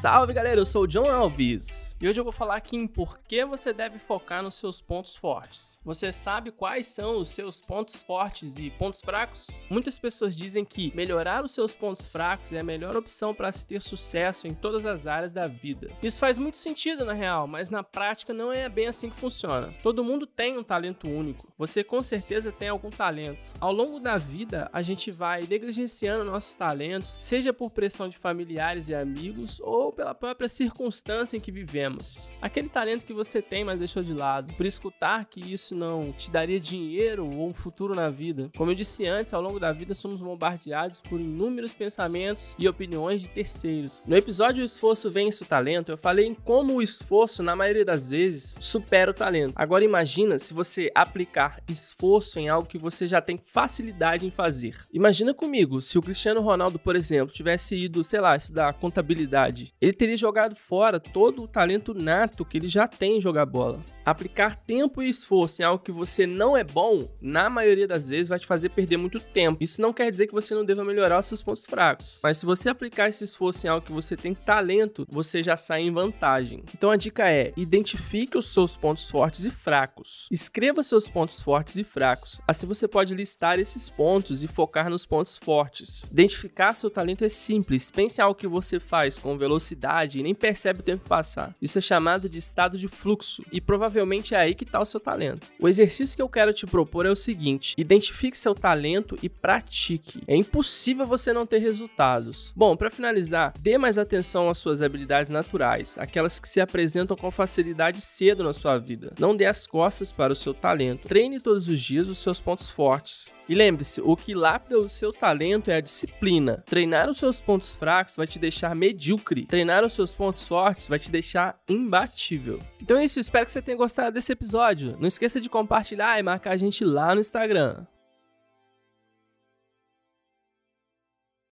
Salve galera, eu sou o John Alves e hoje eu vou falar aqui em por que você deve focar nos seus pontos fortes. Você sabe quais são os seus pontos fortes e pontos fracos? Muitas pessoas dizem que melhorar os seus pontos fracos é a melhor opção para se ter sucesso em todas as áreas da vida. Isso faz muito sentido na real, mas na prática não é bem assim que funciona. Todo mundo tem um talento único. Você com certeza tem algum talento. Ao longo da vida, a gente vai negligenciando nossos talentos, seja por pressão de familiares e amigos ou pela própria circunstância em que vivemos. Aquele talento que você tem, mas deixou de lado, por escutar que isso não te daria dinheiro ou um futuro na vida. Como eu disse antes, ao longo da vida somos bombardeados por inúmeros pensamentos e opiniões de terceiros. No episódio O Esforço Vence o Talento, eu falei em como o esforço, na maioria das vezes, supera o talento. Agora imagina se você aplicar esforço em algo que você já tem facilidade em fazer. Imagina comigo, se o Cristiano Ronaldo, por exemplo, tivesse ido, sei lá, estudar contabilidade, ele teria jogado fora todo o talento nato que ele já tem em jogar bola. Aplicar tempo e esforço em algo que você não é bom, na maioria das vezes vai te fazer perder muito tempo. Isso não quer dizer que você não deva melhorar os seus pontos fracos, mas se você aplicar esse esforço em algo que você tem talento, você já sai em vantagem. Então a dica é: identifique os seus pontos fortes e fracos. Escreva seus pontos fortes e fracos. Assim você pode listar esses pontos e focar nos pontos fortes. Identificar seu talento é simples. Pense em algo que você faz com velocidade e nem percebe o tempo passar. Isso é chamado de estado de fluxo e provavelmente é aí que está o seu talento. O exercício que eu quero te propor é o seguinte: identifique seu talento e pratique. É impossível você não ter resultados. Bom, para finalizar, dê mais atenção às suas habilidades naturais, aquelas que se apresentam com facilidade cedo na sua vida. Não dê as costas para o seu talento. Treine todos os dias os seus pontos fortes. E lembre-se, o que lapida o seu talento é a disciplina. Treinar os seus pontos fracos vai te deixar medíocre. Treinar os seus pontos fortes vai te deixar imbatível. Então é isso, espero que você tenha gostado desse episódio. Não esqueça de compartilhar e marcar a gente lá no Instagram.